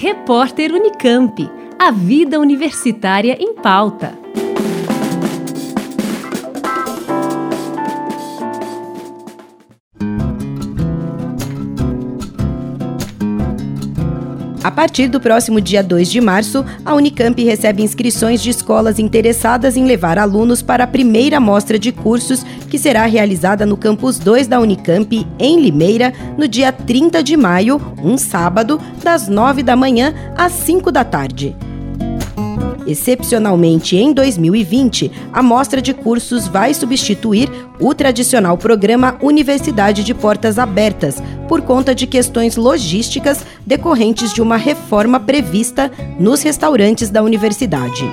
Repórter Unicamp. A vida universitária em pauta. A partir do próximo dia 2 de março, a Unicamp recebe inscrições de escolas interessadas em levar alunos para a primeira mostra de cursos, que será realizada no campus 2 da Unicamp, em Limeira, no dia 30 de maio, um sábado, das 9 da manhã às 5 da tarde. Excepcionalmente, em 2020, a mostra de cursos vai substituir o tradicional programa Universidade de Portas Abertas, por conta de questões logísticas decorrentes de uma reforma prevista nos restaurantes da universidade.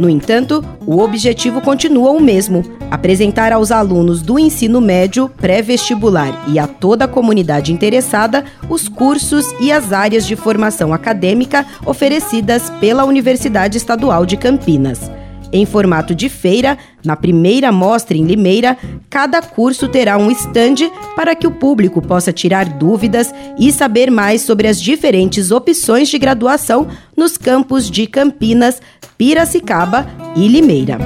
No entanto, o objetivo continua o mesmo: apresentar aos alunos do ensino médio, pré-vestibular e a toda a comunidade interessada os cursos e as áreas de formação acadêmica oferecidas pela Universidade Estadual de Campinas. Em formato de feira, na primeira mostra em Limeira, cada curso terá um estande para que o público possa tirar dúvidas e saber mais sobre as diferentes opções de graduação nos campos de Campinas, Piracicaba e Limeira.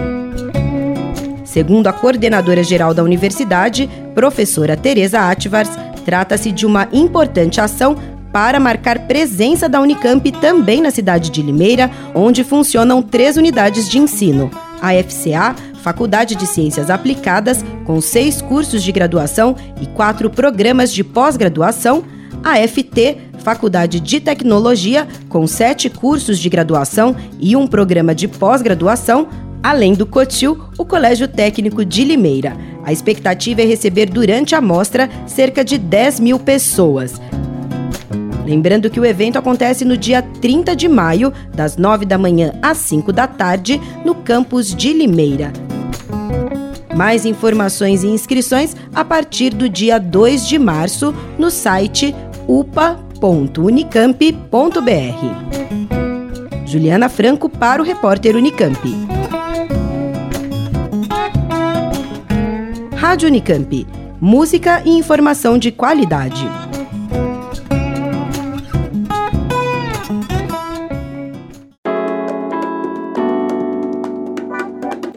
Segundo a coordenadora geral da universidade, professora Teresa Ativars, trata-se de uma importante ação para marcar presença da Unicamp também na cidade de Limeira, onde funcionam três unidades de ensino: a FCA, Faculdade de Ciências Aplicadas, com seis cursos de graduação e quatro programas de pós-graduação, a FT, Faculdade de Tecnologia, com sete cursos de graduação e um programa de pós-graduação, além do COTIL, o Colégio Técnico de Limeira. A expectativa é receber durante a mostra cerca de 10 mil pessoas. Lembrando que o evento acontece no dia 30 de maio, das 9 da manhã às 5 da tarde, no campus de Limeira. Mais informações e inscrições a partir do dia 2 de março no site upa.unicamp.br. Juliana Franco para o repórter Unicamp. Rádio Unicamp. Música e informação de qualidade.